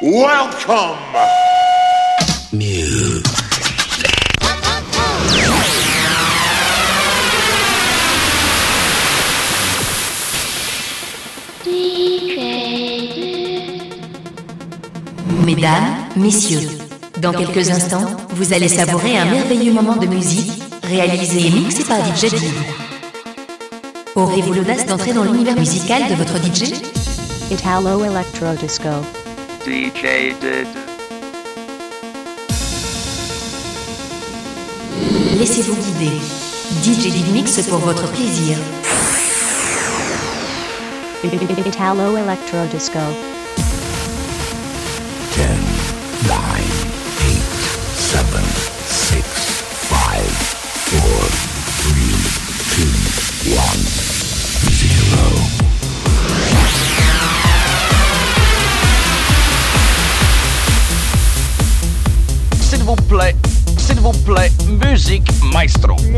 Welcome. Mesdames, Messieurs, dans quelques instants, vous allez savourer un merveilleux moment de musique réalisé et mixé par DJ Div. Aurez-vous l'audace d'entrer dans l'univers musical de votre DJ Italo Electro Disco. DJ did. Laissez-vous guider. DJ Mix pour votre plaisir. Italo Electro Disco. Maestro.